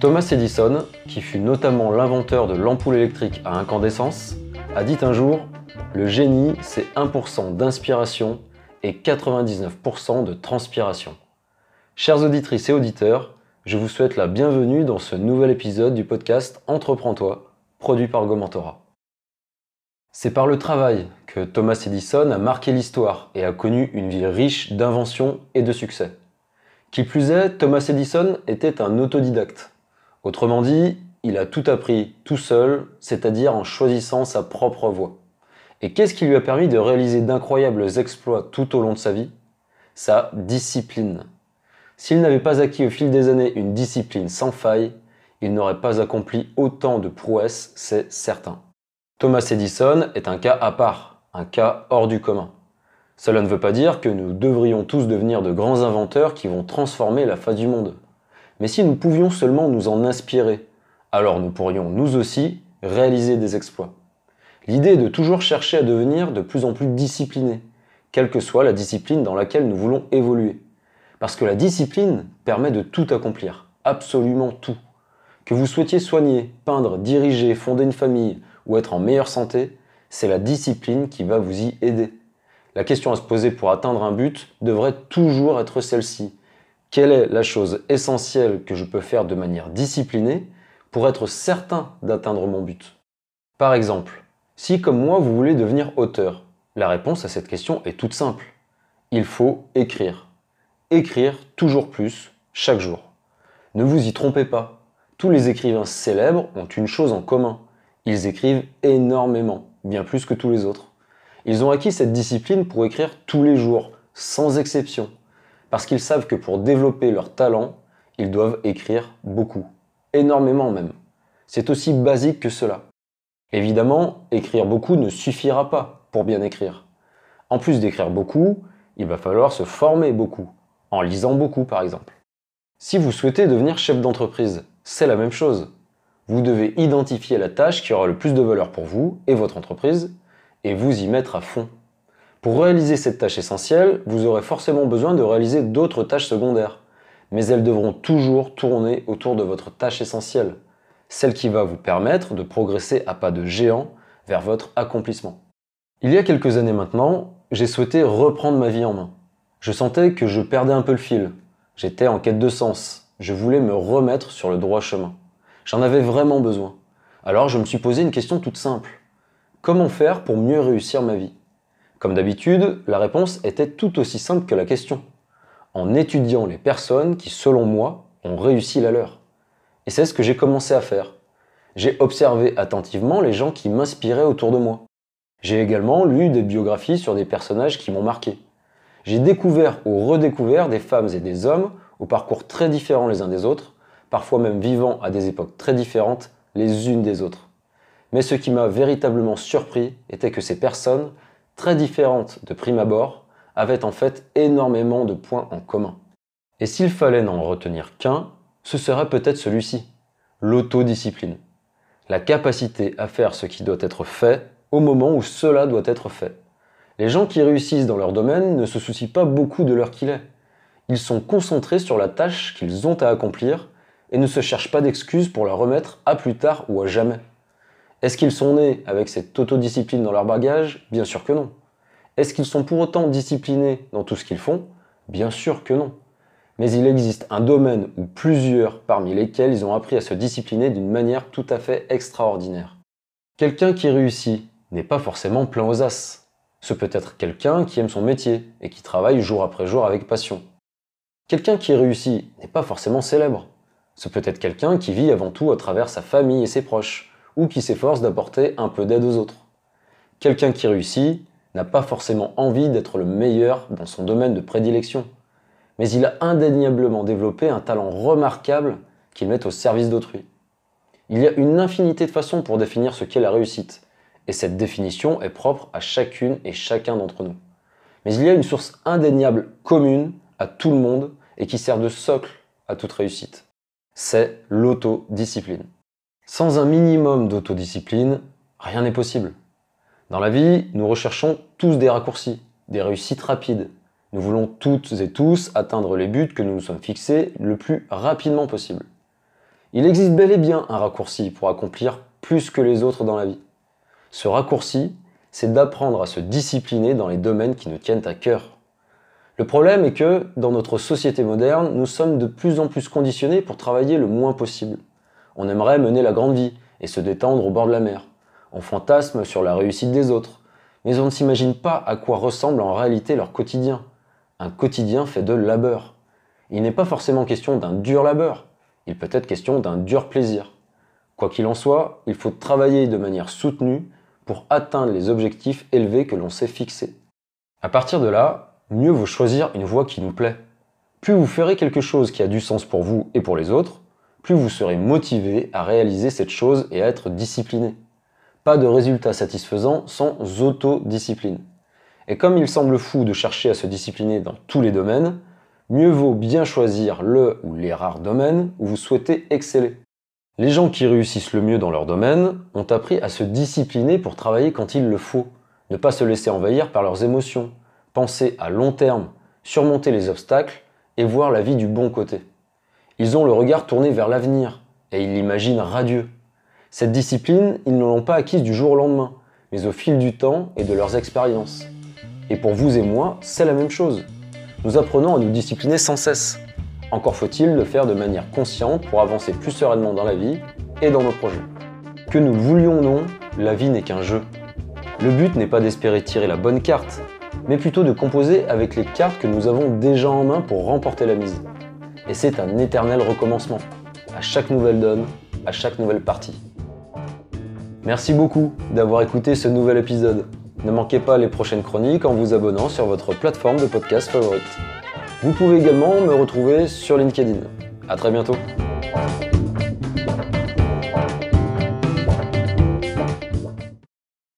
Thomas Edison, qui fut notamment l'inventeur de l'ampoule électrique à incandescence, a dit un jour Le génie, c'est 1% d'inspiration et 99% de transpiration. Chers auditrices et auditeurs, je vous souhaite la bienvenue dans ce nouvel épisode du podcast Entreprends-toi, produit par Gomentora. C'est par le travail que Thomas Edison a marqué l'histoire et a connu une vie riche d'inventions et de succès. Qui plus est, Thomas Edison était un autodidacte. Autrement dit, il a tout appris tout seul, c'est-à-dire en choisissant sa propre voie. Et qu'est-ce qui lui a permis de réaliser d'incroyables exploits tout au long de sa vie? Sa discipline. S'il n'avait pas acquis au fil des années une discipline sans faille, il n'aurait pas accompli autant de prouesses, c'est certain. Thomas Edison est un cas à part, un cas hors du commun. Cela ne veut pas dire que nous devrions tous devenir de grands inventeurs qui vont transformer la face du monde. Mais si nous pouvions seulement nous en inspirer, alors nous pourrions nous aussi réaliser des exploits. L'idée est de toujours chercher à devenir de plus en plus discipliné, quelle que soit la discipline dans laquelle nous voulons évoluer. Parce que la discipline permet de tout accomplir, absolument tout. Que vous souhaitiez soigner, peindre, diriger, fonder une famille ou être en meilleure santé, c'est la discipline qui va vous y aider. La question à se poser pour atteindre un but devrait toujours être celle-ci. Quelle est la chose essentielle que je peux faire de manière disciplinée pour être certain d'atteindre mon but? Par exemple, si comme moi vous voulez devenir auteur, la réponse à cette question est toute simple. Il faut écrire. Écrire toujours plus, chaque jour. Ne vous y trompez pas. Tous les écrivains célèbres ont une chose en commun. Ils écrivent énormément, bien plus que tous les autres. Ils ont acquis cette discipline pour écrire tous les jours, sans exception, parce qu'ils savent que pour développer leur talent, ils doivent écrire beaucoup, énormément même. C'est aussi basique que cela. Évidemment, écrire beaucoup ne suffira pas pour bien écrire. En plus d'écrire beaucoup, il va falloir se former beaucoup, en lisant beaucoup par exemple. Si vous souhaitez devenir chef d'entreprise, c'est la même chose. Vous devez identifier la tâche qui aura le plus de valeur pour vous et votre entreprise, et vous y mettre à fond. Pour réaliser cette tâche essentielle, vous aurez forcément besoin de réaliser d'autres tâches secondaires, mais elles devront toujours tourner autour de votre tâche essentielle, celle qui va vous permettre de progresser à pas de géant vers votre accomplissement. Il y a quelques années maintenant, j'ai souhaité reprendre ma vie en main. Je sentais que je perdais un peu le fil. J'étais en quête de sens. Je voulais me remettre sur le droit chemin. J'en avais vraiment besoin. Alors je me suis posé une question toute simple. Comment faire pour mieux réussir ma vie? Comme d'habitude, la réponse était tout aussi simple que la question. En étudiant les personnes qui, selon moi, ont réussi la leur. Et c'est ce que j'ai commencé à faire. J'ai observé attentivement les gens qui m'inspiraient autour de moi. J'ai également lu des biographies sur des personnages qui m'ont marqué. J'ai découvert ou redécouvert des femmes et des hommes aux parcours très différents les uns des autres, parfois même vivant à des époques très différentes les unes des autres. Mais ce qui m'a véritablement surpris était que ces personnes, très différentes de prime abord, avaient en fait énormément de points en commun. Et s'il fallait n'en retenir qu'un, ce serait peut-être celui-ci, l'autodiscipline. La capacité à faire ce qui doit être fait au moment où cela doit être fait. Les gens qui réussissent dans leur domaine ne se soucient pas beaucoup de l'heure qu'il est. Ils sont concentrés sur la tâche qu'ils ont à accomplir et ne se cherchent pas d'excuses pour la remettre à plus tard ou à jamais. Est-ce qu'ils sont nés avec cette autodiscipline dans leur bagage? Bien sûr que non. Est-ce qu'ils sont pour autant disciplinés dans tout ce qu'ils font? Bien sûr que non. Mais il existe un domaine ou plusieurs parmi lesquels ils ont appris à se discipliner d'une manière tout à fait extraordinaire. Quelqu'un qui réussit n'est pas forcément plein aux as. Ce peut être quelqu'un qui aime son métier et qui travaille jour après jour avec passion. Quelqu'un qui réussit n'est pas forcément célèbre. Ce peut être quelqu'un qui vit avant tout à travers sa famille et ses proches, ou qui s'efforce d'apporter un peu d'aide aux autres. Quelqu'un qui réussit n'a pas forcément envie d'être le meilleur dans son domaine de prédilection, mais il a indéniablement développé un talent remarquable qu'il met au service d'autrui. Il y a une infinité de façons pour définir ce qu'est la réussite, et cette définition est propre à chacune et chacun d'entre nous. Mais il y a une source indéniable commune à tout le monde et qui sert de socle à toute réussite. C'est l'autodiscipline. Sans un minimum d'autodiscipline, rien n'est possible. Dans la vie, nous recherchons tous des raccourcis, des réussites rapides. Nous voulons toutes et tous atteindre les buts que nous nous sommes fixés le plus rapidement possible. Il existe bel et bien un raccourci pour accomplir plus que les autres dans la vie. Ce raccourci, c'est d'apprendre à se discipliner dans les domaines qui nous tiennent à cœur. Le problème est que, dans notre société moderne, nous sommes de plus en plus conditionnés pour travailler le moins possible. On aimerait mener la grande vie et se détendre au bord de la mer. On fantasme sur la réussite des autres. Mais on ne s'imagine pas à quoi ressemble en réalité leur quotidien. Un quotidien fait de labeur. Il n'est pas forcément question d'un dur labeur, il peut être question d'un dur plaisir. Quoi qu'il en soit, il faut travailler de manière soutenue pour atteindre les objectifs élevés que l'on s'est fixés. À partir de là, mieux vaut choisir une voie qui nous plaît. Plus vous ferez quelque chose qui a du sens pour vous et pour les autres, plus vous serez motivé à réaliser cette chose et à être discipliné. Pas de résultat satisfaisant sans autodiscipline. Et comme il semble fou de chercher à se discipliner dans tous les domaines, mieux vaut bien choisir le ou les rares domaines où vous souhaitez exceller. Les gens qui réussissent le mieux dans leur domaine ont appris à se discipliner pour travailler quand il le faut, ne pas se laisser envahir par leurs émotions, penser à long terme, surmonter les obstacles et voir la vie du bon côté. Ils ont le regard tourné vers l'avenir et ils l'imaginent radieux. Cette discipline, ils ne l'ont pas acquise du jour au lendemain, mais au fil du temps et de leurs expériences. Et pour vous et moi, c'est la même chose. Nous apprenons à nous discipliner sans cesse. Encore faut-il le faire de manière consciente pour avancer plus sereinement dans la vie et dans nos projets. Que nous le voulions ou non, la vie n'est qu'un jeu. Le but n'est pas d'espérer tirer la bonne carte, mais plutôt de composer avec les cartes que nous avons déjà en main pour remporter la mise. Et c'est un éternel recommencement, à chaque nouvelle donne, à chaque nouvelle partie. Merci beaucoup d'avoir écouté ce nouvel épisode. Ne manquez pas les prochaines chroniques en vous abonnant sur votre plateforme de podcast favorite. Vous pouvez également me retrouver sur LinkedIn. A très bientôt